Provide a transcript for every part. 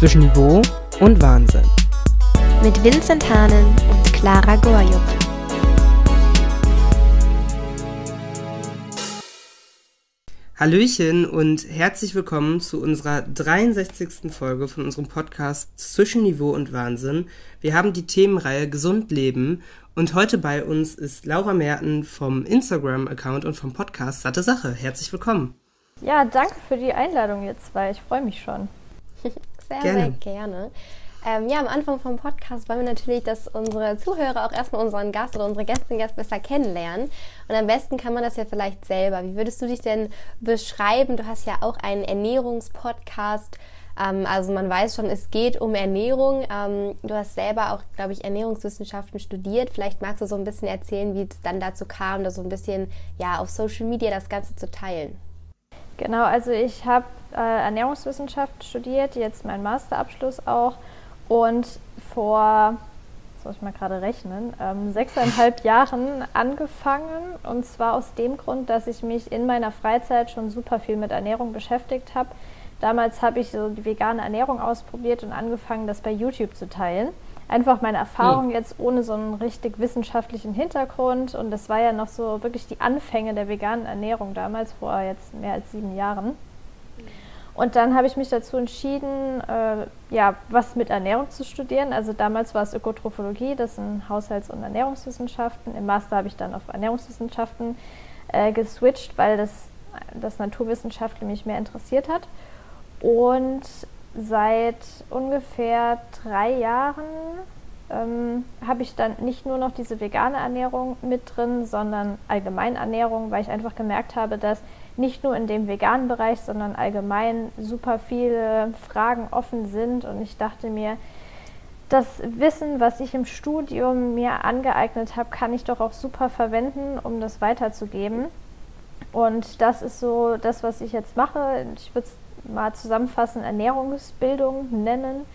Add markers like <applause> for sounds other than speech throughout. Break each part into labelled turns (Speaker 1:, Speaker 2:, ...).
Speaker 1: zwischen Niveau und Wahnsinn.
Speaker 2: Mit Vincent Hahnen und Clara Gorjuk.
Speaker 1: Hallöchen und herzlich willkommen zu unserer 63. Folge von unserem Podcast Zwischen Niveau und Wahnsinn. Wir haben die Themenreihe Gesund Leben und heute bei uns ist Laura Merten vom Instagram-Account und vom Podcast Satte Sache. Herzlich willkommen.
Speaker 3: Ja, danke für die Einladung jetzt zwei. Ich freue mich schon. <laughs>
Speaker 2: Sehr, gerne. sehr gerne. Ähm, ja, am Anfang vom Podcast wollen wir natürlich, dass unsere Zuhörer auch erstmal unseren Gast oder unsere Gästin Gast besser kennenlernen. Und am besten kann man das ja vielleicht selber. Wie würdest du dich denn beschreiben? Du hast ja auch einen Ernährungspodcast. Ähm, also man weiß schon, es geht um Ernährung. Ähm, du hast selber auch, glaube ich, Ernährungswissenschaften studiert. Vielleicht magst du so ein bisschen erzählen, wie es dann dazu kam, da so ein bisschen ja auf Social Media das Ganze zu teilen.
Speaker 3: Genau, also ich habe äh, Ernährungswissenschaft studiert, jetzt meinen Masterabschluss auch und vor, jetzt muss ich mal gerade rechnen, ähm, sechseinhalb <laughs> Jahren angefangen und zwar aus dem Grund, dass ich mich in meiner Freizeit schon super viel mit Ernährung beschäftigt habe. Damals habe ich so die vegane Ernährung ausprobiert und angefangen, das bei YouTube zu teilen einfach meine Erfahrung mhm. jetzt ohne so einen richtig wissenschaftlichen Hintergrund. Und das war ja noch so wirklich die Anfänge der veganen Ernährung damals, vor jetzt mehr als sieben Jahren. Und dann habe ich mich dazu entschieden, äh, ja, was mit Ernährung zu studieren. Also damals war es Ökotrophologie, das sind Haushalts- und Ernährungswissenschaften. Im Master habe ich dann auf Ernährungswissenschaften äh, geswitcht, weil das, das Naturwissenschaftler mich mehr interessiert hat. Und seit ungefähr drei Jahren ähm, habe ich dann nicht nur noch diese vegane Ernährung mit drin, sondern Allgemeinernährung, weil ich einfach gemerkt habe, dass nicht nur in dem veganen Bereich, sondern allgemein super viele Fragen offen sind. Und ich dachte mir, das Wissen, was ich im Studium mir angeeignet habe, kann ich doch auch super verwenden, um das weiterzugeben. Und das ist so das, was ich jetzt mache. Ich würde es mal zusammenfassend Ernährungsbildung nennen.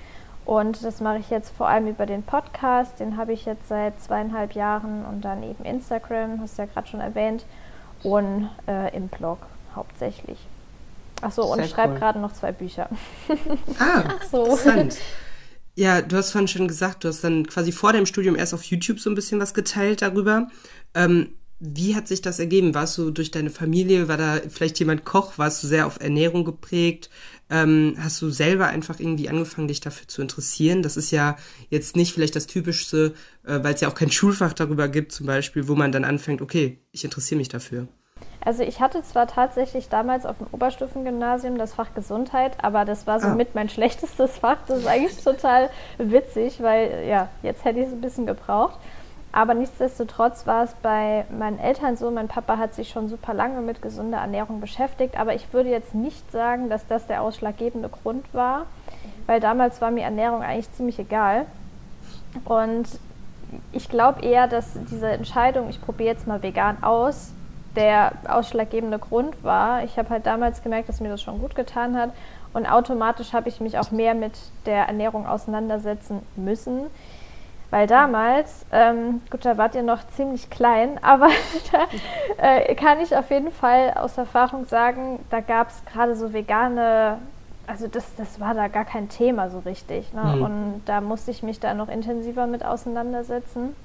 Speaker 3: Und das mache ich jetzt vor allem über den Podcast. Den habe ich jetzt seit zweieinhalb Jahren und dann eben Instagram, hast du ja gerade schon erwähnt, und äh, im Blog hauptsächlich. Achso, und ich schreibe cool. gerade noch zwei Bücher.
Speaker 1: Ah, <laughs> so. interessant. Ja, du hast vorhin schon gesagt, du hast dann quasi vor dem Studium erst auf YouTube so ein bisschen was geteilt darüber. Ähm, wie hat sich das ergeben? Warst du durch deine Familie, war da vielleicht jemand Koch? Warst du sehr auf Ernährung geprägt? Ähm, hast du selber einfach irgendwie angefangen, dich dafür zu interessieren? Das ist ja jetzt nicht vielleicht das Typischste, äh, weil es ja auch kein Schulfach darüber gibt, zum Beispiel, wo man dann anfängt, okay, ich interessiere mich dafür.
Speaker 3: Also ich hatte zwar tatsächlich damals auf dem Oberstufengymnasium das Fach Gesundheit, aber das war so ah. mein <laughs> schlechtestes Fach. Das ist eigentlich total witzig, weil ja, jetzt hätte ich es ein bisschen gebraucht. Aber nichtsdestotrotz war es bei meinen Eltern so, mein Papa hat sich schon super lange mit gesunder Ernährung beschäftigt, aber ich würde jetzt nicht sagen, dass das der ausschlaggebende Grund war, weil damals war mir Ernährung eigentlich ziemlich egal. Und ich glaube eher, dass diese Entscheidung, ich probiere jetzt mal vegan aus, der ausschlaggebende Grund war. Ich habe halt damals gemerkt, dass mir das schon gut getan hat und automatisch habe ich mich auch mehr mit der Ernährung auseinandersetzen müssen. Weil damals, ähm, gut, da wart ihr noch ziemlich klein, <laughs> aber da äh, kann ich auf jeden Fall aus Erfahrung sagen, da gab es gerade so vegane, also das, das war da gar kein Thema so richtig. Ne? Mhm. Und da musste ich mich da noch intensiver mit auseinandersetzen.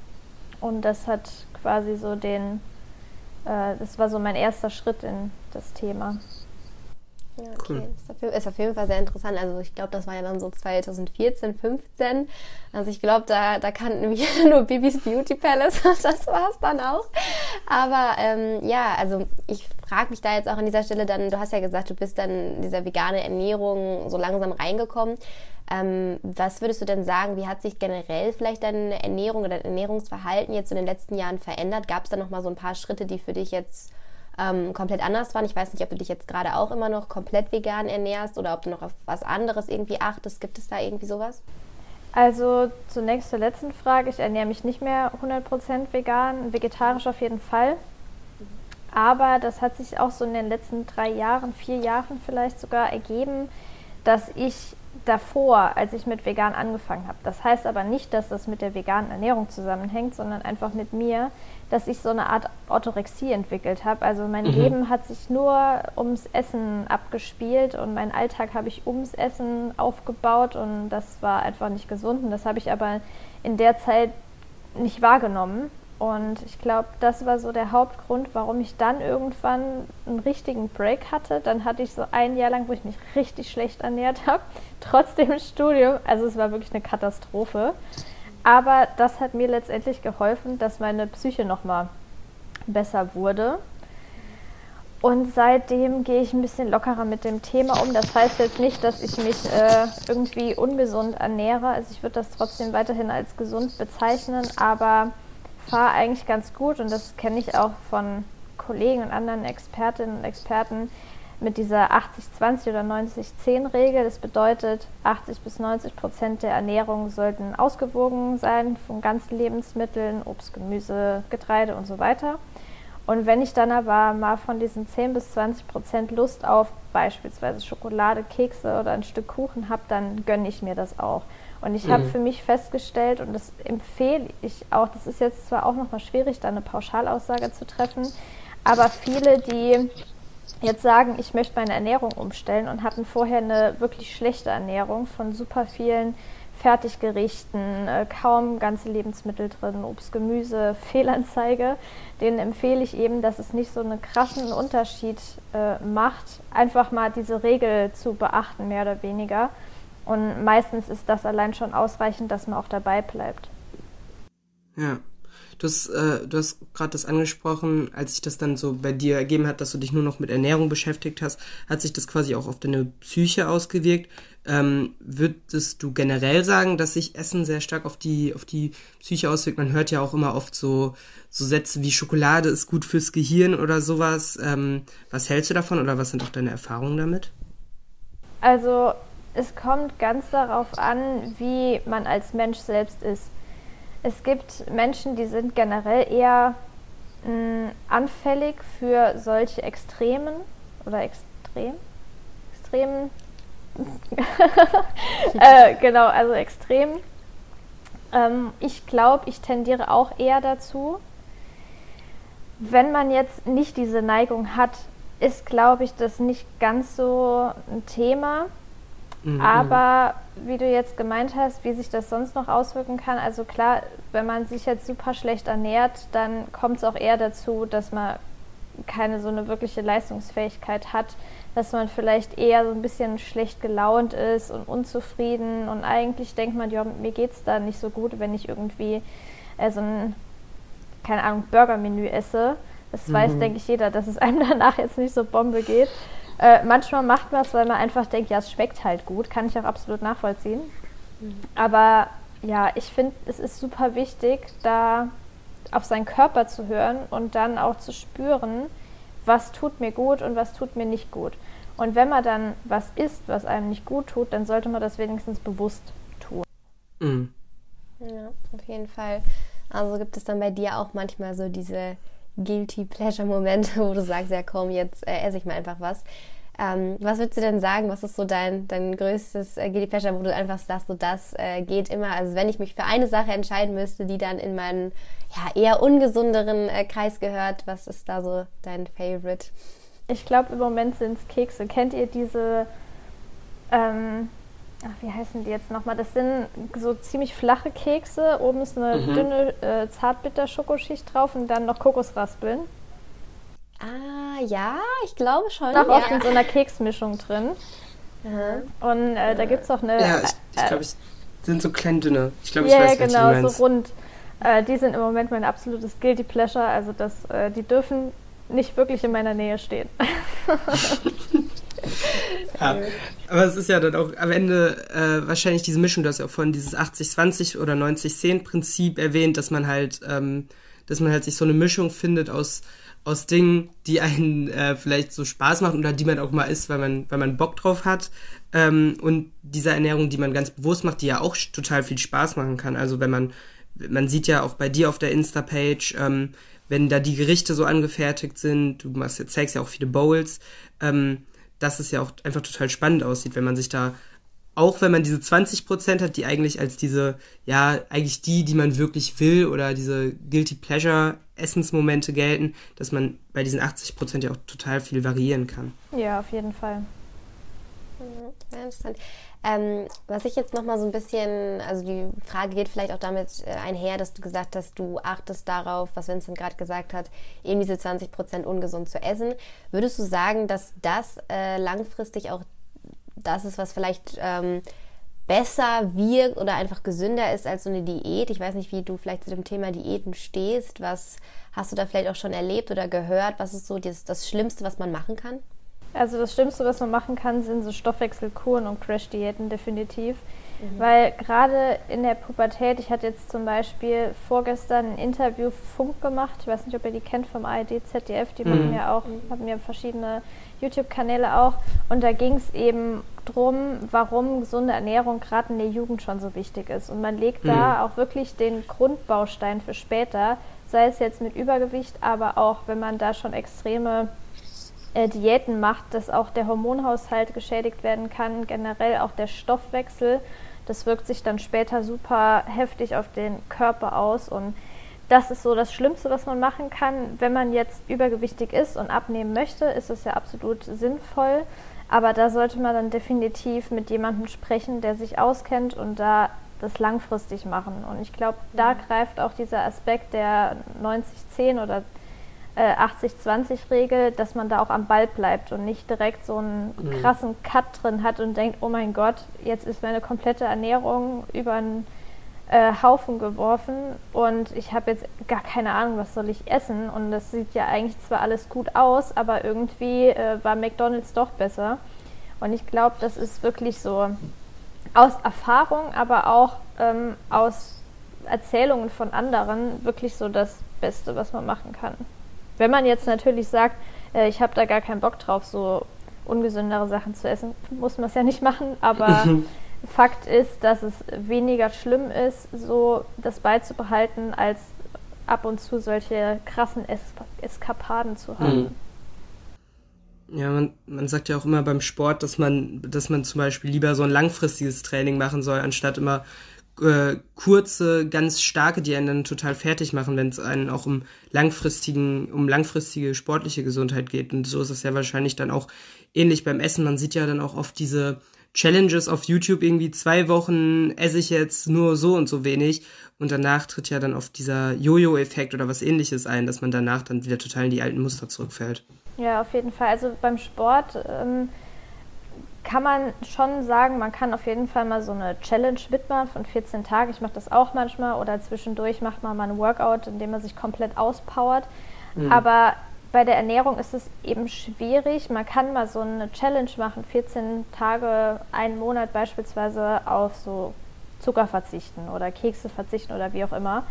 Speaker 3: Und das hat quasi so den, äh, das war so mein erster Schritt in das Thema.
Speaker 2: Okay. Cool. Ist, auf, ist auf jeden Fall sehr interessant. Also ich glaube, das war ja dann so 2014, 15. Also ich glaube, da, da kannten wir <laughs> nur Bibis Beauty Palace <laughs> und das war es dann auch. Aber ähm, ja, also ich frage mich da jetzt auch an dieser Stelle dann, du hast ja gesagt, du bist dann dieser vegane Ernährung so langsam reingekommen. Ähm, was würdest du denn sagen, wie hat sich generell vielleicht deine Ernährung oder dein Ernährungsverhalten jetzt in den letzten Jahren verändert? Gab es da nochmal so ein paar Schritte, die für dich jetzt ähm, komplett anders waren. Ich weiß nicht, ob du dich jetzt gerade auch immer noch komplett vegan ernährst oder ob du noch auf was anderes irgendwie achtest. Gibt es da irgendwie sowas?
Speaker 3: Also zunächst zur letzten Frage. Ich ernähre mich nicht mehr 100% vegan, vegetarisch auf jeden Fall. Aber das hat sich auch so in den letzten drei Jahren, vier Jahren vielleicht sogar ergeben, dass ich davor, als ich mit vegan angefangen habe. Das heißt aber nicht, dass das mit der veganen Ernährung zusammenhängt, sondern einfach mit mir, dass ich so eine Art Orthorexie entwickelt habe. Also mein mhm. Leben hat sich nur ums Essen abgespielt und meinen Alltag habe ich ums Essen aufgebaut und das war einfach nicht gesund. Und das habe ich aber in der Zeit nicht wahrgenommen. Und ich glaube, das war so der Hauptgrund, warum ich dann irgendwann einen richtigen Break hatte. Dann hatte ich so ein Jahr lang, wo ich mich richtig schlecht ernährt <laughs> habe, trotzdem Studium. Also es war wirklich eine Katastrophe. Aber das hat mir letztendlich geholfen, dass meine Psyche nochmal besser wurde. Und seitdem gehe ich ein bisschen lockerer mit dem Thema um. Das heißt jetzt nicht, dass ich mich äh, irgendwie ungesund ernähre. Also ich würde das trotzdem weiterhin als gesund bezeichnen, aber fahre eigentlich ganz gut und das kenne ich auch von Kollegen und anderen Expertinnen und Experten mit dieser 80-20 oder 90-10-Regel. Das bedeutet, 80 bis 90 Prozent der Ernährung sollten ausgewogen sein von ganzen Lebensmitteln, Obst, Gemüse, Getreide und so weiter. Und wenn ich dann aber mal von diesen 10 bis 20 Prozent Lust auf beispielsweise Schokolade, Kekse oder ein Stück Kuchen habe, dann gönne ich mir das auch. Und ich mhm. habe für mich festgestellt, und das empfehle ich auch, das ist jetzt zwar auch nochmal schwierig, da eine Pauschalaussage zu treffen, aber viele, die jetzt sagen, ich möchte meine Ernährung umstellen und hatten vorher eine wirklich schlechte Ernährung von super vielen Fertiggerichten, äh, kaum ganze Lebensmittel drin, Obst, Gemüse, <laughs> Fehlanzeige, denen empfehle ich eben, dass es nicht so einen krassen Unterschied äh, macht, einfach mal diese Regel zu beachten, mehr oder weniger. Und meistens ist das allein schon ausreichend, dass man auch dabei bleibt.
Speaker 1: Ja. Du hast, äh, hast gerade das angesprochen, als sich das dann so bei dir ergeben hat, dass du dich nur noch mit Ernährung beschäftigt hast, hat sich das quasi auch auf deine Psyche ausgewirkt. Ähm, würdest du generell sagen, dass sich Essen sehr stark auf die, auf die Psyche auswirkt? Man hört ja auch immer oft so, so Sätze wie Schokolade ist gut fürs Gehirn oder sowas. Ähm, was hältst du davon oder was sind auch deine Erfahrungen damit?
Speaker 3: Also es kommt ganz darauf an, wie man als Mensch selbst ist. Es gibt Menschen, die sind generell eher mh, mm, anfällig für solche Extremen oder extrem, extremen, <laughs> äh, genau, also extrem. Ähm, ich glaube, ich tendiere auch eher dazu. Wenn man jetzt nicht diese Neigung hat, ist, glaube ich, das nicht ganz so ein Thema. Mhm. Aber wie du jetzt gemeint hast, wie sich das sonst noch auswirken kann, also klar, wenn man sich jetzt super schlecht ernährt, dann kommt es auch eher dazu, dass man keine so eine wirkliche Leistungsfähigkeit hat, dass man vielleicht eher so ein bisschen schlecht gelaunt ist und unzufrieden und eigentlich denkt man, ja, mir geht es da nicht so gut, wenn ich irgendwie äh, so ein, keine Ahnung, Burgermenü esse. Das mhm. weiß, denke ich, jeder, dass es einem <laughs> danach jetzt nicht so Bombe geht. Äh, manchmal macht man es, weil man einfach denkt, ja, es schmeckt halt gut. Kann ich auch absolut nachvollziehen. Mhm. Aber ja, ich finde, es ist super wichtig, da auf seinen Körper zu hören und dann auch zu spüren, was tut mir gut und was tut mir nicht gut. Und wenn man dann was isst, was einem nicht gut tut, dann sollte man das wenigstens bewusst tun.
Speaker 2: Mhm. Ja, auf jeden Fall. Also gibt es dann bei dir auch manchmal so diese Guilty Pleasure Momente, <laughs> wo du sagst, ja komm, jetzt äh, esse ich mal einfach was. Ähm, was würdest du denn sagen? Was ist so dein, dein größtes äh, Guilty Pleasure, wo du einfach sagst, so das äh, geht immer? Also wenn ich mich für eine Sache entscheiden müsste, die dann in meinen ja, eher ungesunderen äh, Kreis gehört, was ist da so dein Favorite?
Speaker 3: Ich glaube, im Moment sind es Kekse. Kennt ihr diese ähm, ach, wie heißen die jetzt nochmal? Das sind so ziemlich flache Kekse. Oben ist eine mhm. dünne äh, Zartbitter-Schokoschicht drauf und dann noch Kokosraspeln.
Speaker 2: Ah, ja, ich glaube schon.
Speaker 3: Noch
Speaker 2: ja.
Speaker 3: oft in so einer Keksmischung drin. Mhm. Und äh, da gibt es auch eine.
Speaker 1: Ja, ich, ich glaube, es sind so klein dünne. Ich glaube, ich yeah, weiß, was genau, du
Speaker 3: so rund. Äh, die sind im Moment mein absolutes Guilty Pleasure. Also, das, äh, die dürfen nicht wirklich in meiner Nähe stehen. <laughs> <laughs>
Speaker 1: ja, aber es ist ja dann auch am Ende äh, wahrscheinlich diese Mischung, du hast ja auch vorhin dieses 80-20 oder 90-10-Prinzip erwähnt, dass man halt, ähm, dass man halt sich so eine Mischung findet aus, aus Dingen, die einen äh, vielleicht so Spaß machen oder die man auch mal isst, weil man, weil man Bock drauf hat. Ähm, und dieser Ernährung, die man ganz bewusst macht, die ja auch total viel Spaß machen kann. Also wenn man, man sieht ja auch bei dir auf der Insta-Page, ähm, wenn da die Gerichte so angefertigt sind, du machst, zeigst ja auch viele Bowls, ähm, dass es ja auch einfach total spannend aussieht, wenn man sich da auch wenn man diese 20 Prozent hat, die eigentlich als diese, ja, eigentlich die, die man wirklich will oder diese Guilty Pleasure Essensmomente gelten, dass man bei diesen 80 Prozent ja auch total viel variieren kann.
Speaker 3: Ja, auf jeden Fall.
Speaker 2: Sehr interessant. Ähm, was ich jetzt nochmal so ein bisschen, also die Frage geht vielleicht auch damit äh, einher, dass du gesagt hast, du achtest darauf, was Vincent gerade gesagt hat, eben diese 20 Prozent ungesund zu essen. Würdest du sagen, dass das äh, langfristig auch das ist, was vielleicht ähm, besser wirkt oder einfach gesünder ist als so eine Diät? Ich weiß nicht, wie du vielleicht zu dem Thema Diäten stehst. Was hast du da vielleicht auch schon erlebt oder gehört? Was ist so das, das Schlimmste, was man machen kann?
Speaker 3: Also das Schlimmste, was man machen kann, sind so Stoffwechselkuren und Crash-Diäten definitiv. Mhm. Weil gerade in der Pubertät, ich hatte jetzt zum Beispiel vorgestern ein Interview für Funk gemacht, ich weiß nicht, ob ihr die kennt vom ARD, ZDF, die mhm. machen ja auch, haben ja verschiedene YouTube-Kanäle auch. Und da ging es eben darum, warum gesunde Ernährung gerade in der Jugend schon so wichtig ist. Und man legt mhm. da auch wirklich den Grundbaustein für später, sei es jetzt mit Übergewicht, aber auch wenn man da schon extreme äh, Diäten macht, dass auch der Hormonhaushalt geschädigt werden kann, generell auch der Stoffwechsel. Das wirkt sich dann später super heftig auf den Körper aus und das ist so das Schlimmste, was man machen kann. Wenn man jetzt übergewichtig ist und abnehmen möchte, ist es ja absolut sinnvoll. Aber da sollte man dann definitiv mit jemandem sprechen, der sich auskennt und da das langfristig machen. Und ich glaube, da greift auch dieser Aspekt der 90-10 oder äh, 80-20-Regel, dass man da auch am Ball bleibt und nicht direkt so einen mhm. krassen Cut drin hat und denkt, oh mein Gott, jetzt ist meine komplette Ernährung über einen äh, Haufen geworfen und ich habe jetzt gar keine Ahnung, was soll ich essen und das sieht ja eigentlich zwar alles gut aus, aber irgendwie äh, war McDonald's doch besser. Und ich glaube, das ist wirklich so aus Erfahrung, aber auch ähm, aus Erzählungen von anderen wirklich so das Beste, was man machen kann. Wenn man jetzt natürlich sagt, äh, ich habe da gar keinen Bock drauf, so ungesündere Sachen zu essen, muss man es ja nicht machen, aber <laughs> Fakt ist, dass es weniger schlimm ist, so das beizubehalten, als ab und zu solche krassen es Eskapaden zu haben.
Speaker 1: Mhm. Ja, man, man sagt ja auch immer beim Sport, dass man, dass man zum Beispiel lieber so ein langfristiges Training machen soll, anstatt immer äh, kurze, ganz starke, die einen dann total fertig machen, wenn es einen auch um langfristigen, um langfristige sportliche Gesundheit geht. Und so ist es ja wahrscheinlich dann auch ähnlich beim Essen. Man sieht ja dann auch oft diese Challenges auf YouTube irgendwie zwei Wochen esse ich jetzt nur so und so wenig und danach tritt ja dann oft dieser Jojo-Effekt oder was ähnliches ein, dass man danach dann wieder total in die alten Muster zurückfällt.
Speaker 3: Ja, auf jeden Fall. Also beim Sport ähm, kann man schon sagen, man kann auf jeden Fall mal so eine Challenge mitmachen von 14 Tagen. Ich mache das auch manchmal oder zwischendurch macht man mal ein Workout, in dem man sich komplett auspowert. Mhm. Aber bei der Ernährung ist es eben schwierig. Man kann mal so eine Challenge machen, 14 Tage, einen Monat beispielsweise auf so Zucker verzichten oder Kekse verzichten oder wie auch immer.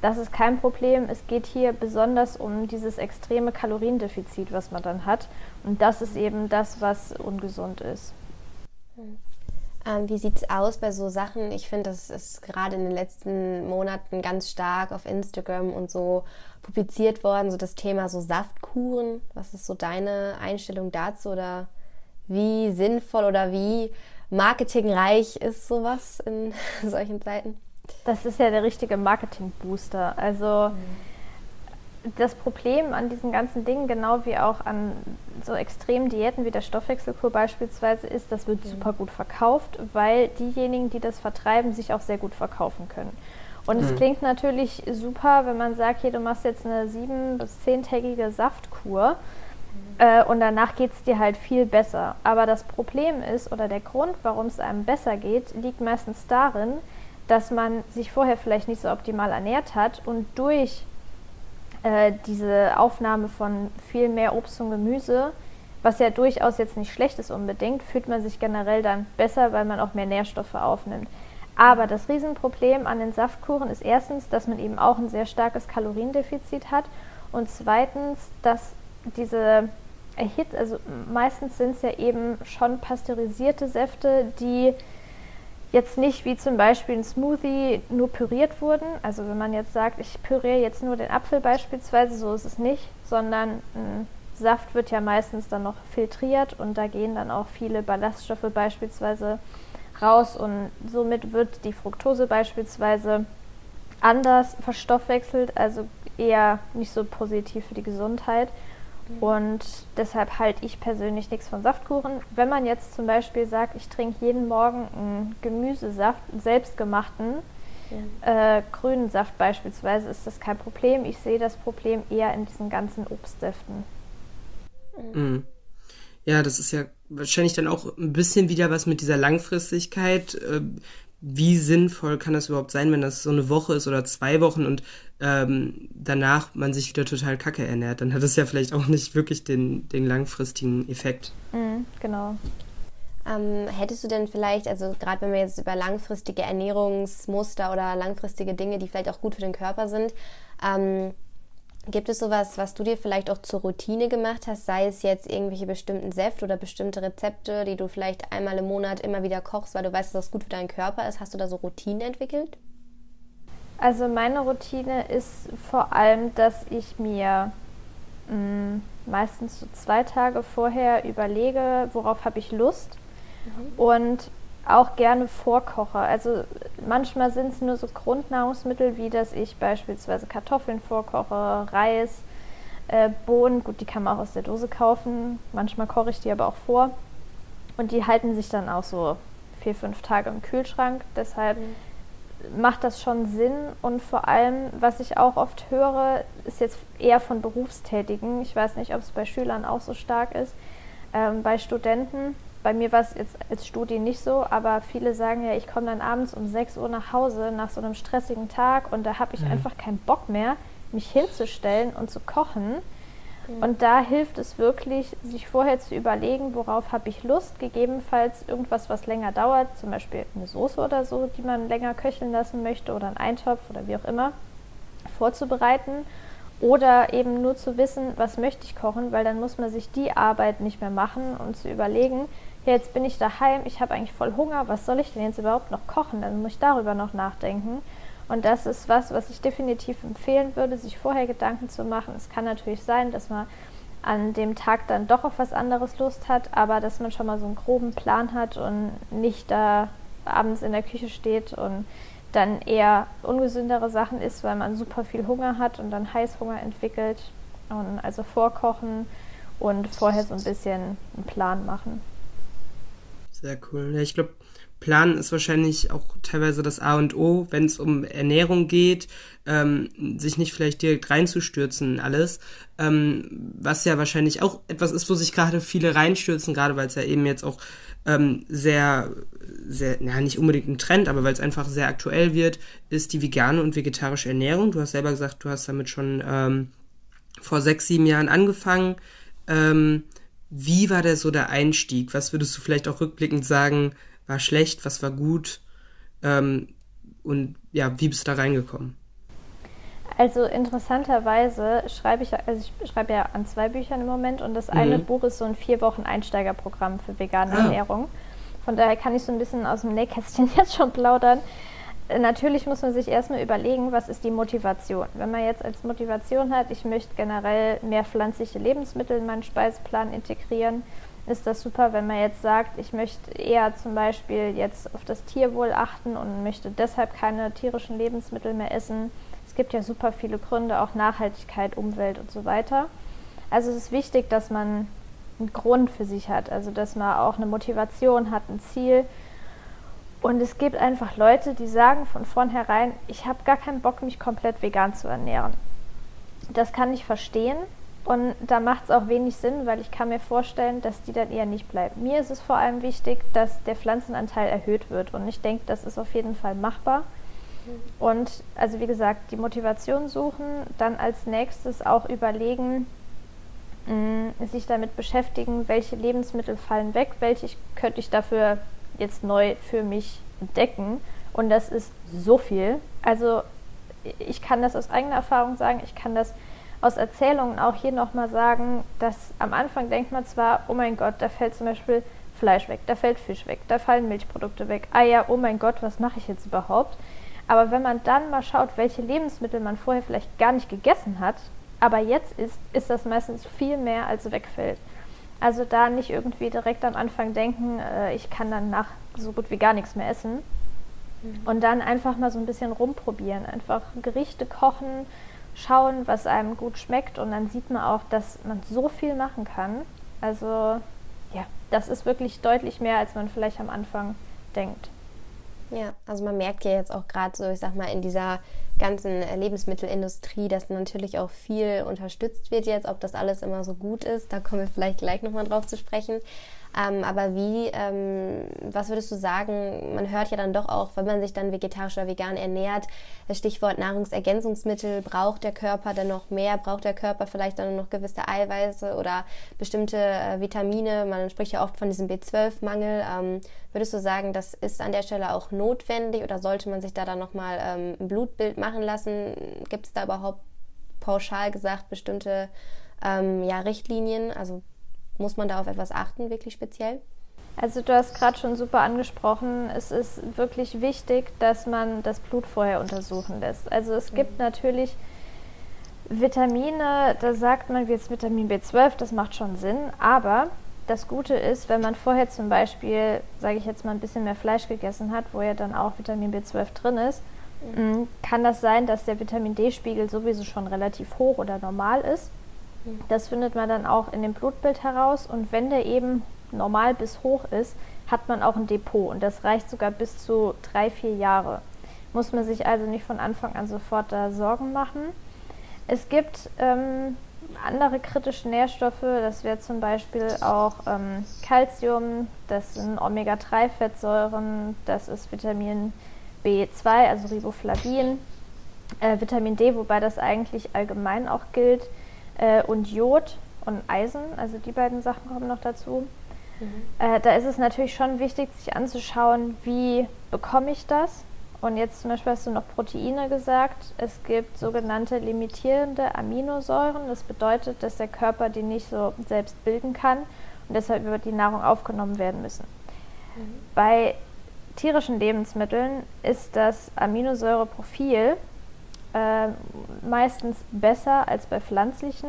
Speaker 3: Das ist kein Problem. Es geht hier besonders um dieses extreme Kaloriendefizit, was man dann hat. Und das ist eben das, was ungesund ist.
Speaker 2: Ähm, wie sieht es aus bei so Sachen? Ich finde, das ist gerade in den letzten Monaten ganz stark auf Instagram und so publiziert worden, so das Thema so Saftkuren. Was ist so deine Einstellung dazu oder wie sinnvoll oder wie marketingreich ist sowas in <laughs> solchen Zeiten?
Speaker 3: Das ist ja der richtige Marketing-Booster. Also mhm. Das Problem an diesen ganzen Dingen, genau wie auch an so extremen Diäten wie der Stoffwechselkur beispielsweise, ist, das wird mhm. super gut verkauft, weil diejenigen, die das vertreiben, sich auch sehr gut verkaufen können. Und mhm. es klingt natürlich super, wenn man sagt, hier, du machst jetzt eine sieben- bis zehntägige Saftkur mhm. äh, und danach geht es dir halt viel besser. Aber das Problem ist, oder der Grund, warum es einem besser geht, liegt meistens darin, dass man sich vorher vielleicht nicht so optimal ernährt hat und durch äh, diese Aufnahme von viel mehr Obst und Gemüse, was ja durchaus jetzt nicht schlecht ist unbedingt, fühlt man sich generell dann besser, weil man auch mehr Nährstoffe aufnimmt. Aber das Riesenproblem an den Saftkuren ist erstens, dass man eben auch ein sehr starkes Kaloriendefizit hat und zweitens, dass diese erhitzt, also meistens sind es ja eben schon pasteurisierte Säfte, die jetzt nicht wie zum Beispiel ein Smoothie nur püriert wurden. Also wenn man jetzt sagt, ich püriere jetzt nur den Apfel beispielsweise, so ist es nicht, sondern ein Saft wird ja meistens dann noch filtriert und da gehen dann auch viele Ballaststoffe beispielsweise raus und somit wird die Fructose beispielsweise anders verstoffwechselt, also eher nicht so positiv für die Gesundheit. Mhm. Und deshalb halte ich persönlich nichts von Saftkuchen. Wenn man jetzt zum Beispiel sagt, ich trinke jeden Morgen einen Gemüsesaft, einen selbstgemachten, ja. äh, grünen Saft beispielsweise, ist das kein Problem. Ich sehe das Problem eher in diesen ganzen Obstsäften.
Speaker 1: Mhm. Ja, das ist ja wahrscheinlich dann auch ein bisschen wieder was mit dieser Langfristigkeit. Wie sinnvoll kann das überhaupt sein, wenn das so eine Woche ist oder zwei Wochen und ähm, danach man sich wieder total kacke ernährt? Dann hat es ja vielleicht auch nicht wirklich den, den langfristigen Effekt.
Speaker 3: Mhm, genau.
Speaker 2: Ähm, hättest du denn vielleicht, also gerade wenn wir jetzt über langfristige Ernährungsmuster oder langfristige Dinge, die vielleicht auch gut für den Körper sind, ähm, Gibt es sowas, was du dir vielleicht auch zur Routine gemacht hast, sei es jetzt irgendwelche bestimmten Säfte oder bestimmte Rezepte, die du vielleicht einmal im Monat immer wieder kochst, weil du weißt, dass das gut für deinen Körper ist? Hast du da so Routinen entwickelt?
Speaker 3: Also meine Routine ist vor allem, dass ich mir mh, mm, meistens so zwei Tage vorher überlege, worauf habe ich Lust mhm. und auch gerne vorkoche. Also manchmal sind es nur so Grundnahrungsmittel, wie dass ich beispielsweise Kartoffeln vorkoche, Reis, äh, Bohnen. Gut, die kann man auch aus der Dose kaufen. Manchmal koche ich die aber auch vor. Und die halten sich dann auch so vier, fünf Tage im Kühlschrank. Deshalb mhm. macht das schon Sinn. Und vor allem, was ich auch oft höre, ist jetzt eher von Berufstätigen. Ich weiß nicht, ob es bei Schülern auch so stark ist. Ähm, bei Studenten, bei mir war es jetzt als Studie nicht so, aber viele sagen ja, ich komme dann abends um 6 Uhr nach Hause nach so einem stressigen Tag und da habe ich mhm. einfach keinen Bock mehr, mich hinzustellen und zu kochen. Mhm. Und da hilft es wirklich, sich vorher zu überlegen, worauf habe ich Lust, gegebenenfalls irgendwas, was länger dauert, zum Beispiel eine Soße oder so, die man länger köcheln lassen möchte oder einen Eintopf oder wie auch immer, vorzubereiten oder eben nur zu wissen, was möchte ich kochen, weil dann muss man sich die Arbeit nicht mehr machen und zu überlegen, ja, jetzt bin ich daheim, ich habe eigentlich voll Hunger, was soll ich denn jetzt überhaupt noch kochen? Dann muss ich darüber noch nachdenken. Und das ist was, was ich definitiv empfehlen würde, sich vorher Gedanken zu machen. Es kann natürlich sein, dass man an dem Tag dann doch auf was anderes Lust hat, aber dass man schon mal so einen groben Plan hat und nicht da abends in der Küche steht und dann eher ungesündere Sachen isst, weil man super viel Hunger hat und dann Heißhunger entwickelt. Und also vorkochen und vorher so ein bisschen einen Plan machen.
Speaker 1: Sehr cool. Ja, ich glaube, Planen ist wahrscheinlich auch teilweise das A und O, wenn es um Ernährung geht, ähm, sich nicht vielleicht direkt reinzustürzen alles, ähm, was ja wahrscheinlich auch etwas ist, wo sich gerade viele reinstürzen, gerade weil es ja eben jetzt auch ähm, sehr, sehr, ja nicht unbedingt ein Trend, aber weil es einfach sehr aktuell wird, ist die vegane und vegetarische Ernährung. Du hast selber gesagt, du hast damit schon ähm, vor sechs, sieben Jahren angefangen. Ähm, wie war der so der Einstieg? Was würdest du vielleicht auch rückblickend sagen, war schlecht, was war gut? Ähm, und ja, wie bist du da reingekommen?
Speaker 3: Also interessanterweise schreibe ich, also ich schreibe ja an zwei Büchern im Moment und das mhm. eine Buch ist so ein vier Wochen Einsteigerprogramm für vegane ah. Ernährung. Von daher kann ich so ein bisschen aus dem Nähkästchen <laughs> jetzt schon plaudern natürlich muss man sich erstmal überlegen, was ist die Motivation. Wenn man jetzt als Motivation hat, ich möchte generell mehr pflanzliche Lebensmittel in meinen Speiseplan integrieren, ist das super. Wenn man jetzt sagt, ich möchte eher zum Beispiel jetzt auf das Tierwohl achten und möchte deshalb keine tierischen Lebensmittel mehr essen. Es gibt ja super viele Gründe, auch Nachhaltigkeit, Umwelt und so weiter. Also es ist wichtig, dass man einen Grund für sich hat, also dass man auch eine Motivation hat, ein Ziel und es gibt einfach Leute, die sagen von vornherein, ich habe gar keinen Bock, mich komplett vegan zu ernähren. Das kann ich verstehen und da macht es auch wenig Sinn, weil ich kann mir vorstellen, dass die dann eher nicht bleiben. Mir ist es vor allem wichtig, dass der Pflanzenanteil erhöht wird und ich denke, das ist auf jeden Fall machbar. Und also wie gesagt, die Motivation suchen, dann als nächstes auch überlegen, mh, sich damit beschäftigen, welche Lebensmittel fallen weg, welche könnte ich dafür jetzt neu für mich entdecken. Und das ist so viel. Also ich kann das aus eigener Erfahrung sagen, ich kann das aus Erzählungen auch hier nochmal sagen, dass am Anfang denkt man zwar, oh mein Gott, da fällt zum Beispiel Fleisch weg, da fällt Fisch weg, da fallen Milchprodukte weg. Ah ja, oh mein Gott, was mache ich jetzt überhaupt? Aber wenn man dann mal schaut, welche Lebensmittel man vorher vielleicht gar nicht gegessen hat, aber jetzt isst, ist das meistens viel mehr, als wegfällt. Also da nicht irgendwie direkt am Anfang denken, äh, ich kann dann nach so gut wie gar nichts mehr essen. Mhm. Und dann einfach mal so ein bisschen rumprobieren. Einfach Gerichte kochen, schauen, was einem gut schmeckt. Und dann sieht man auch, dass man so viel machen kann. Also ja, das ist wirklich deutlich mehr, als man vielleicht am Anfang denkt.
Speaker 2: Ja, also man merkt ja jetzt auch gerade so, ich sag mal, in dieser ganzen Lebensmittelindustrie, dass natürlich auch viel unterstützt wird jetzt, ob das alles immer so gut ist, da kommen wir vielleicht gleich nochmal drauf zu sprechen. Ähm, aber wie, ähm, was würdest du sagen, man hört ja dann doch auch, wenn man sich dann vegetarisch oder vegan ernährt, das Stichwort Nahrungsergänzungsmittel, braucht der Körper dann noch mehr, braucht der Körper vielleicht dann noch gewisse Eiweiße oder bestimmte äh, Vitamine, man spricht ja oft von diesem B12-Mangel. Ähm, würdest du sagen, das ist an der Stelle auch notwendig oder sollte man sich da dann nochmal ähm, ein Blutbild machen lassen? Gibt es da überhaupt pauschal gesagt bestimmte ähm, ja, Richtlinien? Also muss man da auf etwas achten, wirklich speziell?
Speaker 3: Also du hast gerade schon super angesprochen, es ist wirklich wichtig, dass man das Blut vorher untersuchen lässt. Also es mhm. gibt natürlich Vitamine, da sagt man jetzt Vitamin B12, das macht schon Sinn, aber das Gute ist, wenn man vorher zum Beispiel, sage ich jetzt mal, ein bisschen mehr Fleisch gegessen hat, wo ja dann auch Vitamin B12 drin ist, mhm. Mm, kann das sein, dass der Vitamin D-Spiegel sowieso schon relativ hoch oder normal ist. Das findet man dann auch in dem Blutbild heraus und wenn der eben normal bis hoch ist, hat man auch ein Depot und das reicht sogar bis zu drei, vier Jahre. Muss man sich also nicht von Anfang an sofort da Sorgen machen. Es gibt ähm, andere kritische Nährstoffe, das wäre zum Beispiel auch ähm, Calcium, das sind Omega-3-Fettsäuren, das ist Vitamin B2, also Riboflavin, äh, Vitamin D, wobei das eigentlich allgemein auch gilt äh, und Jod und Eisen, also die beiden Sachen kommen noch dazu. Mhm. Äh, da ist es natürlich schon wichtig, sich anzuschauen, wie bekomme ich das. Und jetzt zum Beispiel hast du noch Proteine gesagt. Es gibt sogenannte limitierende Aminosäuren. Das bedeutet, dass der Körper die nicht so selbst bilden kann und deshalb über die Nahrung aufgenommen werden müssen. Mhm. Bei tierischen Lebensmitteln ist das Aminosäureprofil äh, meistens besser als bei pflanzlichen,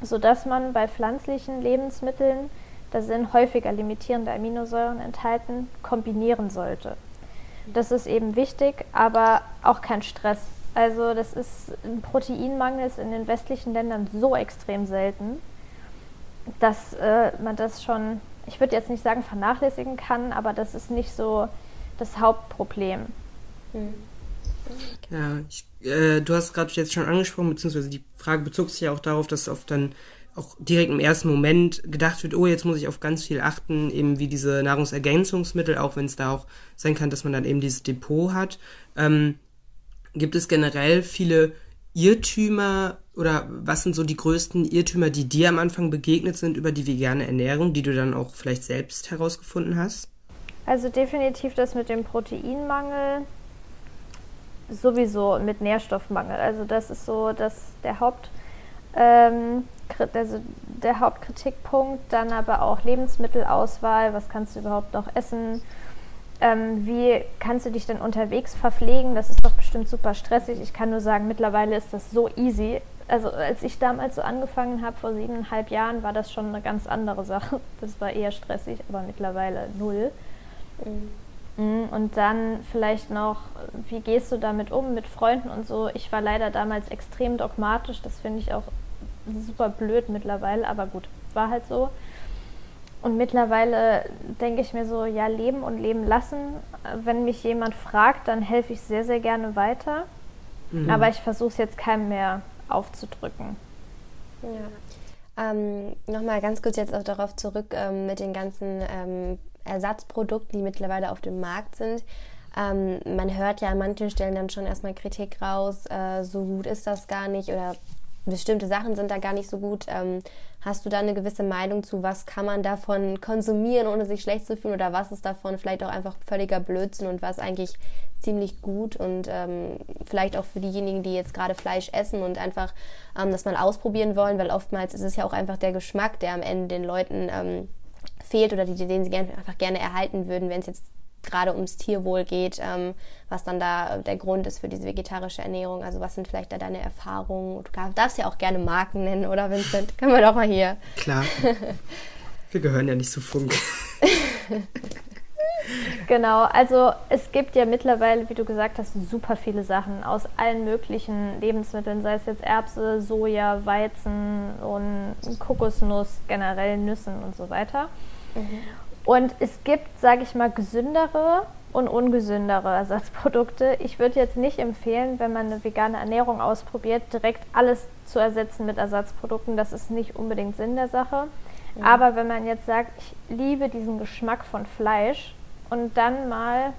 Speaker 3: sodass man bei pflanzlichen Lebensmitteln, da sind häufiger limitierende Aminosäuren enthalten, kombinieren sollte. Das ist eben wichtig, aber auch kein Stress. Also das ist ein Proteinmangel ist in den westlichen Ländern so extrem selten, dass äh, man das schon, ich würde jetzt nicht sagen vernachlässigen kann, aber das ist nicht so das Hauptproblem. Mhm.
Speaker 1: Ja, ich, äh, du hast gerade jetzt schon angesprochen, beziehungsweise die Frage bezog sich ja auch darauf, dass oft dann auch direkt im ersten Moment gedacht wird, oh, jetzt muss ich auf ganz viel achten, eben wie diese Nahrungsergänzungsmittel, auch wenn es da auch sein kann, dass man dann eben dieses Depot hat. Ähm, gibt es generell viele Irrtümer oder was sind so die größten Irrtümer, die dir am Anfang begegnet sind über die vegane Ernährung, die du dann auch vielleicht selbst herausgefunden hast?
Speaker 3: Also definitiv das mit dem Proteinmangel, sowieso mit Nährstoffmangel. Also das ist so dass der Haupt ähm, also der Hauptkritikpunkt, dann aber auch Lebensmittelauswahl, was kannst du überhaupt noch essen? Ähm, wie kannst du dich denn unterwegs verpflegen? Das ist doch bestimmt super stressig. Ich kann nur sagen, mittlerweile ist das so easy. Also als ich damals so angefangen habe, vor siebeneinhalb Jahren, war das schon eine ganz andere Sache. Das war eher stressig, aber mittlerweile null. Mhm. Mhm, und dann vielleicht noch, wie gehst du damit um mit Freunden und so? Ich war leider damals extrem dogmatisch, das finde ich auch super blöd mittlerweile, aber gut, war halt so. Und mittlerweile denke ich mir so, ja, leben und leben lassen. Wenn mich jemand fragt, dann helfe ich sehr, sehr gerne weiter. Mhm. Aber ich versuche es jetzt keinem mehr aufzudrücken.
Speaker 2: Ja. Ähm, Nochmal ganz kurz jetzt auch darauf zurück ähm, mit den ganzen ähm, Ersatzprodukten, die mittlerweile auf dem Markt sind. Ähm, man hört ja an manchen Stellen dann schon erstmal Kritik raus, äh, so gut ist das gar nicht oder bestimmte Sachen sind da gar nicht so gut. Ähm, hast du da eine gewisse Meinung zu, was kann man davon konsumieren, ohne sich schlecht zu fühlen oder was ist davon vielleicht auch einfach völliger Blödsinn und was eigentlich ziemlich gut und ähm, vielleicht auch für diejenigen, die jetzt gerade Fleisch essen und einfach ähm, das mal ausprobieren wollen, weil oftmals ist es ja auch einfach der Geschmack, der am Ende den Leuten ähm, fehlt oder die, den sie gerne, einfach gerne erhalten würden, wenn es jetzt gerade ums Tierwohl geht, ähm, was dann da der Grund ist für diese vegetarische Ernährung. Also was sind vielleicht da deine Erfahrungen? Du darfst ja auch gerne Marken nennen, oder Vincent? Können wir doch mal hier.
Speaker 1: Klar. <laughs> Wir gehören ja nicht zu Funk. <laughs>
Speaker 3: Genau, also es gibt ja mittlerweile, wie du gesagt hast, super viele Sachen aus allen möglichen Lebensmitteln, sei es jetzt Erbse, Soja, Weizen und Kokosnuss, generell Nüssen und so weiter. Mhm. Und es gibt, sage ich mal, gesündere und ungesündere Ersatzprodukte. Ich würde jetzt nicht empfehlen, wenn man eine vegane Ernährung ausprobiert, direkt alles zu ersetzen mit Ersatzprodukten. Das ist nicht unbedingt Sinn der Sache. Ja. Aber wenn man jetzt sagt, ich liebe diesen Geschmack von Fleisch und dann mal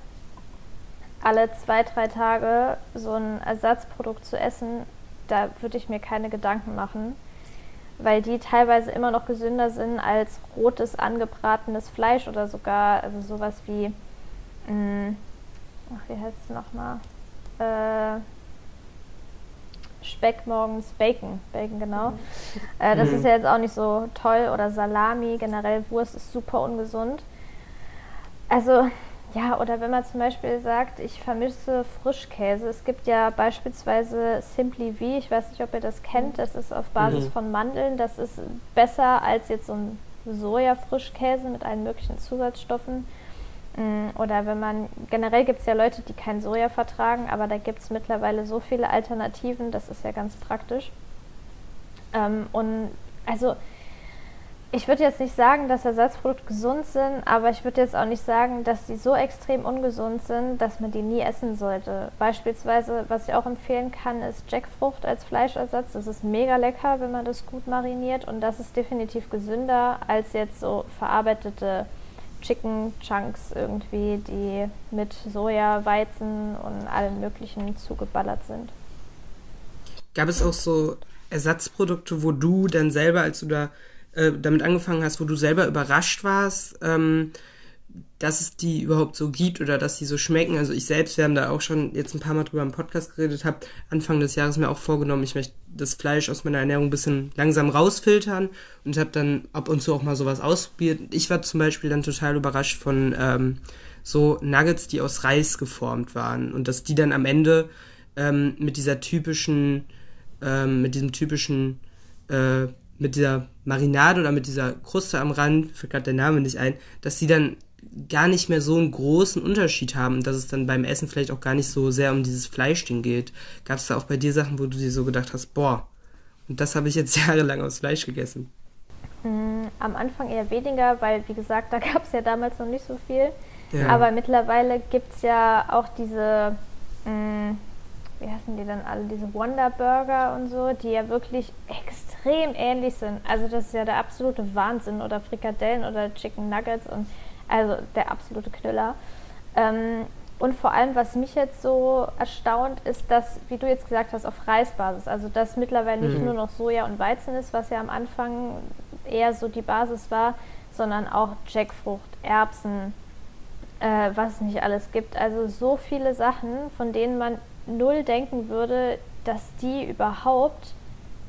Speaker 3: alle zwei, drei Tage so ein Ersatzprodukt zu essen, da würde ich mir keine Gedanken machen, weil die teilweise immer noch gesünder sind als rotes angebratenes Fleisch oder sogar also sowas wie, mh, mm, ach, wie heißt es nochmal? Äh, Speck morgens Bacon. Bacon, genau. Mhm. Äh, das mhm. ist ja jetzt auch nicht so toll. Oder Salami, generell Wurst ist super ungesund. Also, ja, oder wenn man zum Beispiel sagt, ich vermisse Frischkäse. Es gibt ja beispielsweise Simply V, ich weiß nicht, ob ihr das kennt, das ist auf Basis mhm. von Mandeln. Das ist besser als jetzt so ein Soja-Frischkäse mit allen möglichen Zusatzstoffen. Mm, oder wenn man, generell gibt es ja Leute, die kein Soja vertragen, aber da gibt es mittlerweile so viele Alternativen, das ist ja ganz praktisch. Ähm, und also ich würde jetzt nicht sagen, dass Ersatzprodukte gesund sind, aber ich würde jetzt auch nicht sagen, dass die so extrem ungesund sind, dass man die nie essen sollte. Beispielsweise, was ich auch empfehlen kann, ist Jackfrucht als Fleischersatz. Das ist mega lecker, wenn man das gut mariniert und das ist definitiv gesünder als jetzt so verarbeitete Chicken Chunks irgendwie, die mit Soja, Weizen und allem Möglichen zugeballert sind.
Speaker 1: Gab es auch so Ersatzprodukte, wo du dann selber, als du da äh, damit angefangen hast, wo du selber überrascht warst, ähm, dass es die überhaupt so gibt oder dass die so schmecken. Also ich selbst, wir haben da auch schon jetzt ein paar Mal drüber im Podcast geredet, habe Anfang des Jahres mir auch vorgenommen, ich möchte das Fleisch aus meiner Ernährung ein bisschen langsam rausfiltern und habe dann ab und zu auch mal sowas ausprobiert. Ich war zum Beispiel dann total überrascht von ähm, so Nuggets, die aus Reis geformt waren und dass die dann am Ende ähm, mit dieser typischen, ähm, mit diesem typischen, äh, mit dieser Marinade oder mit dieser Kruste am Rand, fällt gerade der Name nicht ein, dass die dann gar nicht mehr so einen großen Unterschied haben, dass es dann beim Essen vielleicht auch gar nicht so sehr um dieses Fleischding geht. Gab es da auch bei dir Sachen, wo du dir so gedacht hast, boah, und das habe ich jetzt <laughs> jahrelang aus Fleisch gegessen?
Speaker 3: Mm, am Anfang eher weniger, weil wie gesagt, <laughs> da gab es ja damals noch nicht so viel. Ja. Aber mittlerweile gibt es ja auch diese, mh, mm, wie heißen die dann alle, diese Wonder Burger und so, die ja wirklich extrem ähnlich sind. Also das ist ja der absolute Wahnsinn. Oder Frikadellen oder Chicken Nuggets und also der absolute Knüller. Ähm, und vor allem, was mich jetzt so erstaunt, ist, dass, wie du jetzt gesagt hast, auf Reisbasis, also dass mittlerweile nicht mhm. nur noch Soja und Weizen ist, was ja am Anfang eher so die Basis war, sondern auch Jackfrucht, Erbsen, äh, was es nicht alles gibt. Also so viele Sachen, von denen man null denken würde, dass die überhaupt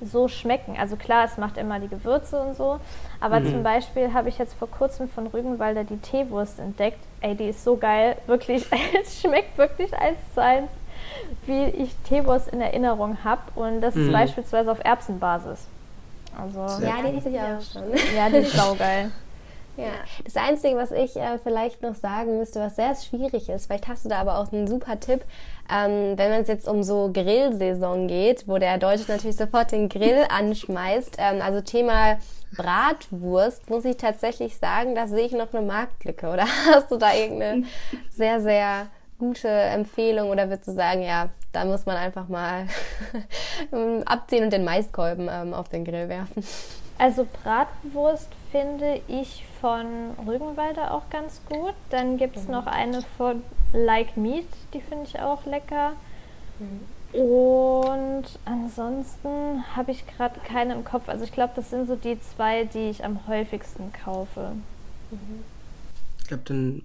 Speaker 3: so schmecken. Also klar, es macht immer die Gewürze und so, aber mhm. zum Beispiel habe ich jetzt vor kurzem von Rügenwalder die Teewurst entdeckt. Ey, die ist so geil, wirklich, <laughs> es schmeckt wirklich eins zu eins, wie ich Teewurst in Erinnerung habe und das mhm. ist beispielsweise auf Erbsenbasis.
Speaker 2: Also, ja, die ist ja auch schon.
Speaker 3: Ja, die ist saugeil.
Speaker 2: Ja, das Einzige, was ich äh, vielleicht noch sagen müsste, was sehr schwierig ist, vielleicht hast du da aber auch einen super Tipp, ähm, wenn es jetzt um so Grillsaison geht, wo der Deutsche natürlich sofort den Grill <laughs> anschmeißt, ähm, also Thema Bratwurst, muss ich tatsächlich sagen, da sehe ich noch eine Marktlücke. Oder <laughs> hast du da irgendeine sehr, sehr gute Empfehlung oder würdest du sagen, ja, da muss man einfach mal <laughs> abziehen und den Maiskolben ähm, auf den Grill werfen?
Speaker 3: Also Bratwurst finde ich von Rügenwalder auch ganz gut. Dann gibt es mhm. noch eine von Like Meat, die finde ich auch lecker. Mhm. Und ansonsten habe ich gerade keine im Kopf. Also ich glaube, das sind so die zwei, die ich am häufigsten kaufe.
Speaker 1: Mhm. Ich glaube, dann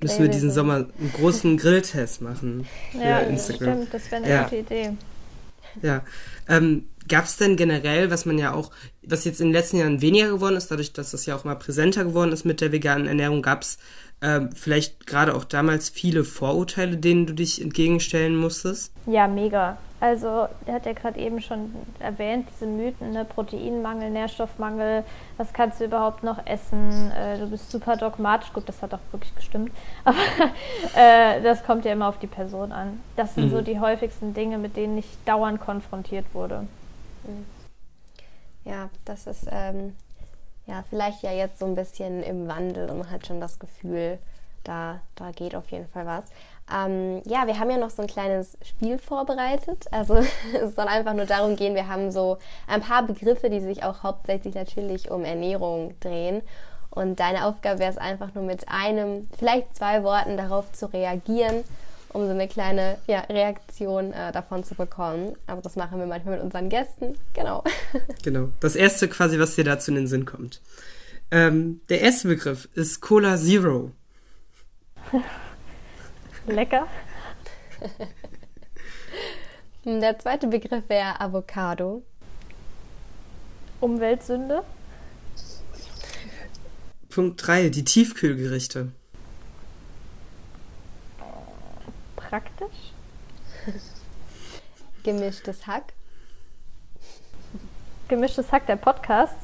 Speaker 1: müssen wir diesen Sommer einen großen Grilltest machen
Speaker 3: für ja, Instagram. Stimmt, das wäre eine ja. gute Idee.
Speaker 1: Ja. Ähm, Gab es denn generell, was man ja auch, was jetzt in den letzten Jahren weniger geworden ist, dadurch, dass das ja auch mal präsenter geworden ist mit der veganen Ernährung, gab es äh, vielleicht gerade auch damals viele Vorurteile, denen du dich entgegenstellen musstest?
Speaker 3: Ja, mega. Also, er hat ja gerade eben schon erwähnt, diese Mythen, ne? Proteinmangel, Nährstoffmangel, was kannst du überhaupt noch essen? Äh, du bist super dogmatisch. Gut, das hat auch wirklich gestimmt. <laughs> Aber äh, das kommt ja immer auf die Person an. Das sind mhm. so die häufigsten Dinge, mit denen ich dauernd konfrontiert wurde.
Speaker 2: Mhm. Ja, das ist ähm, ja vielleicht ja jetzt so ein bisschen im Wandel und man hat schon das Gefühl, da, da geht auf jeden Fall was. Ähm, ja, wir haben ja noch so ein kleines Spiel vorbereitet. Also <laughs> es soll einfach nur darum gehen, wir haben so ein paar Begriffe, die sich auch hauptsächlich natürlich um Ernährung drehen. Und deine Aufgabe wäre es einfach nur mit einem, vielleicht zwei Worten darauf zu reagieren um so eine kleine ja, Reaktion äh, davon zu bekommen. Aber das machen wir manchmal mit unseren Gästen. Genau. <laughs>
Speaker 1: Genau. Das erste quasi, was dir dazu in den Sinn kommt. Ähm, der erste Begriff ist Cola Zero. <laughs>
Speaker 3: Lecker. <laughs>
Speaker 2: Der zweite Begriff wäre Avocado.
Speaker 3: Umweltsünde.
Speaker 1: Punkt 3, die Tiefkühlgerichte.
Speaker 3: praktisch. <laughs>
Speaker 2: Gemischtes Hack.
Speaker 3: Gemischtes Hack, der Podcast.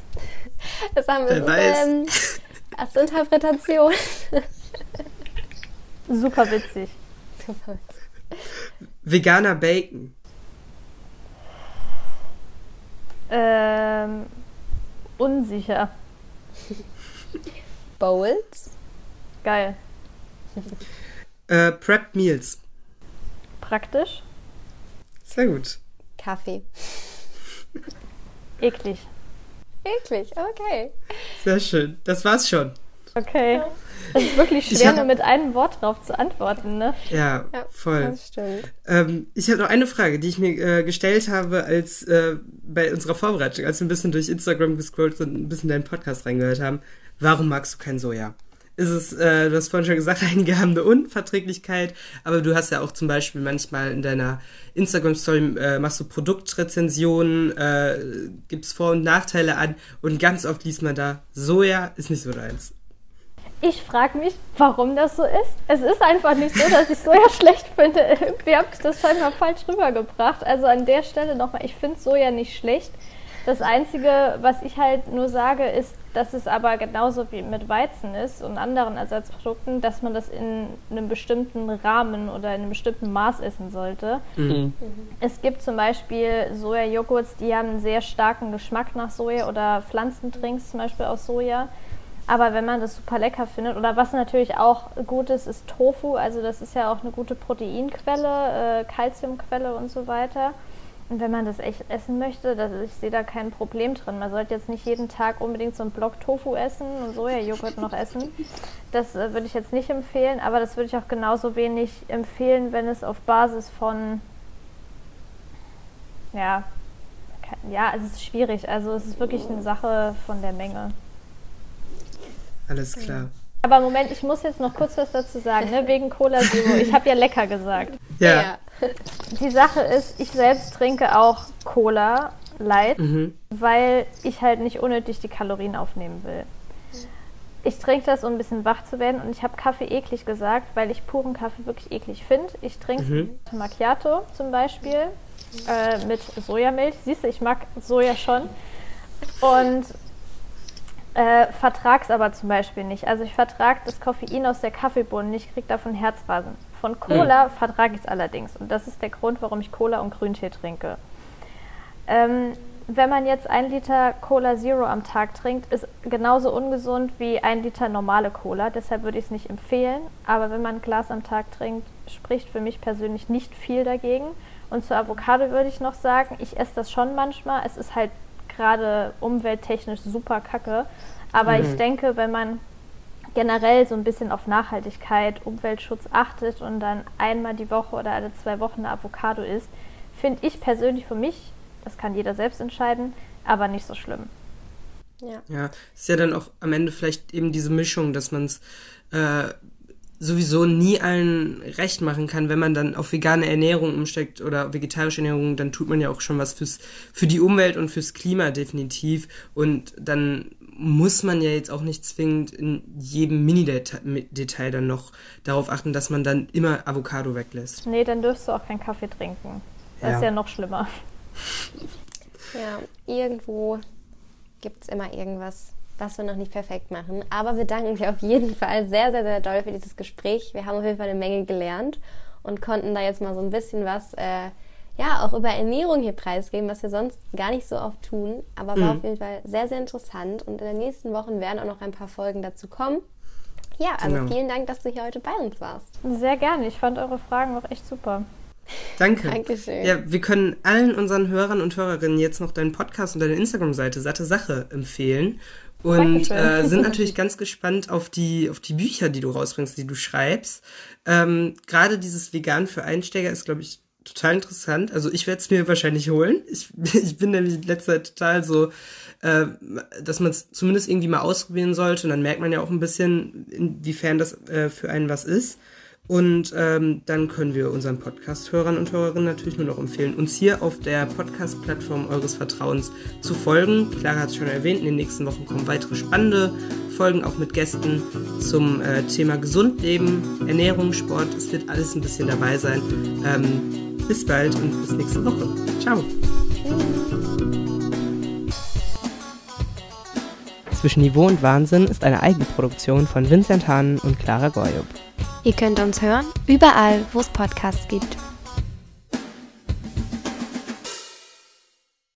Speaker 2: Das haben wir ähm, <laughs> als Interpretation.
Speaker 3: Super witzig.
Speaker 1: Veganer Bacon.
Speaker 3: Ähm, unsicher. <laughs>
Speaker 2: Bowls.
Speaker 3: Geil.
Speaker 1: Äh, Prep Meals
Speaker 3: praktisch.
Speaker 1: Sehr gut.
Speaker 2: Kaffee.
Speaker 3: Eklig.
Speaker 2: Eklig, okay.
Speaker 1: Sehr schön. Das war's schon.
Speaker 3: Okay. Es ist wirklich schwer, hab, nur mit einem Wort drauf zu antworten, ne?
Speaker 1: Ja, ja voll.
Speaker 2: Das stimmt.
Speaker 1: Ähm, ich habe noch eine Frage, die ich mir äh, gestellt habe, als äh, bei unserer Vorbereitung, als wir ein bisschen durch Instagram gescrollt und ein bisschen deinen Podcast reingehört haben. Warum magst du kein Soja? ist es, äh, du hast vorhin schon gesagt, einige haben eine Unverträglichkeit, aber du hast ja auch zum Beispiel manchmal in deiner Instagram-Story äh, machst du Produktrezensionen, äh, gibst Vor- und Nachteile an und ganz oft liest man da, Soja ist nicht so deins.
Speaker 3: Ich frage mich, warum das so ist. Es ist einfach nicht so, dass ich Soja schlecht finde. Irgendwie habt ihr das scheinbar falsch rübergebracht. Also an der Stelle nochmal, ich finde Soja nicht schlecht. Das Einzige, was ich halt nur sage, ist, dass es aber genauso wie mit Weizen ist und anderen Ersatzprodukten, dass man das in einem bestimmten Rahmen oder in einem bestimmten Maß essen sollte. Mhm. mhm. Es gibt zum Beispiel Sojajoghurts, die haben einen sehr starken Geschmack nach Soja oder Pflanzendrinks zum Beispiel aus Soja. Aber wenn man das super lecker findet, oder was natürlich auch gut ist, ist Tofu. Also das ist ja auch eine gute Proteinquelle, äh, Kalziumquelle und so weiter. Und wenn man das echt essen möchte, das, ich sehe da kein Problem drin. Man sollte jetzt nicht jeden Tag unbedingt so einen Block Tofu essen und Sojajoghurt noch essen. Das äh, würde ich jetzt nicht empfehlen, aber das würde ich auch genauso wenig empfehlen, wenn es auf Basis von ja, ja, es ist schwierig. Also es ist wirklich eine Sache von der Menge.
Speaker 1: Alles klar.
Speaker 3: Aber Moment, ich muss jetzt noch kurz was dazu sagen, ne? wegen Cola Zero. Ich habe ja lecker gesagt. <laughs>
Speaker 1: Ja. ja.
Speaker 3: Die Sache ist, ich selbst trinke auch Cola Light, mhm. weil ich halt nicht unnötig die Kalorien aufnehmen will. Ich trinke das, um ein bisschen wach zu werden und ich habe Kaffee eklig gesagt, weil ich puren Kaffee wirklich eklig finde. Ich trinke mhm. Macchiato zum Beispiel äh, mit Sojamilch. Siehst du, ich mag Soja schon. Und äh, vertrag's aber zum Beispiel nicht. Also ich vertrage das Koffein aus der Kaffeebohne nicht, kriege davon Herzrasen. Von Cola mhm. vertrage ich es allerdings. Und das ist der Grund, warum ich Cola und Grüntee trinke. Ähm, wenn man jetzt ein Liter Cola Zero am Tag trinkt, ist genauso ungesund wie ein Liter normale Cola. Deshalb würde ich es nicht empfehlen. Aber wenn man ein Glas am Tag trinkt, spricht für mich persönlich nicht viel dagegen. Und zur Avocado würde ich noch sagen, ich esse das schon manchmal. Es ist halt gerade umwelttechnisch super kacke. Aber mhm. ich denke, wenn man generell so ein bisschen auf Nachhaltigkeit, Umweltschutz achtet und dann einmal die Woche oder alle zwei Wochen eine Avocado isst, finde ich persönlich für mich, das kann jeder selbst entscheiden, aber nicht so schlimm.
Speaker 1: Ja. ja, ist ja dann auch am Ende vielleicht eben diese Mischung, dass man es äh, sowieso nie allen recht machen kann, wenn man dann auf vegane Ernährung umsteckt oder vegetarische Ernährung, dann tut man ja auch schon was fürs, für die Umwelt und fürs Klima definitiv. Und dann muss man ja jetzt auch nicht zwingend in jedem Mini-Detail dann noch darauf achten, dass man dann immer Avocado weglässt.
Speaker 3: Nee, dann dürfst du auch keinen Kaffee trinken. Das ja. ist ja noch schlimmer.
Speaker 2: Ja, irgendwo gibt es immer irgendwas, was wir noch nicht perfekt machen. Aber wir danken dir auf jeden Fall sehr, sehr, sehr doll für dieses Gespräch. Wir haben auf jeden Fall eine Menge gelernt und konnten da jetzt mal so ein bisschen was, äh, ja, auch über Ernährung hier preisgeben, was wir sonst gar nicht so oft tun. Aber war mhm. auf jeden Fall sehr, sehr interessant. Und in den nächsten Wochen werden auch noch ein paar Folgen dazu kommen. Ja, also genau. vielen Dank, dass du hier heute bei uns warst.
Speaker 3: Sehr gerne. Ich fand eure Fragen auch echt super.
Speaker 1: Danke. Dankeschön. Ja, wir können allen unseren Hörern und Hörerinnen jetzt noch deinen Podcast und deine Instagram-Seite Satte Sache empfehlen. Und äh, sind <laughs> natürlich ganz gespannt auf die, auf die Bücher, die du rausbringst, die du schreibst. Ähm, Gerade dieses Vegan für Einsteiger ist, glaube ich, total interessant. Also ich werde es mir wahrscheinlich holen. Ich, <laughs> ich bin nämlich in letzter Zeit total so, äh, dass man es zumindest irgendwie mal ausprobieren sollte. Und dann merkt man ja auch ein bisschen, inwiefern das äh, für einen was ist. Und ähm, dann können wir unseren Podcast-Hörern und Hörerinnen natürlich nur noch empfehlen, uns hier auf der Podcast-Plattform eures Vertrauens zu folgen. Clara hat es schon erwähnt, in den nächsten Wochen kommen weitere spannende Folgen, auch mit Gästen zum äh, Thema Gesundleben, Ernährung, Sport. Es wird alles ein bisschen dabei sein. Ähm, bis bald und bis nächste Woche. Ciao. Zwischen Niveau und Wahnsinn ist eine Eigenproduktion von Vincent Hahn und Clara Gorjup.
Speaker 2: Ihr könnt uns hören überall, wo es Podcasts gibt.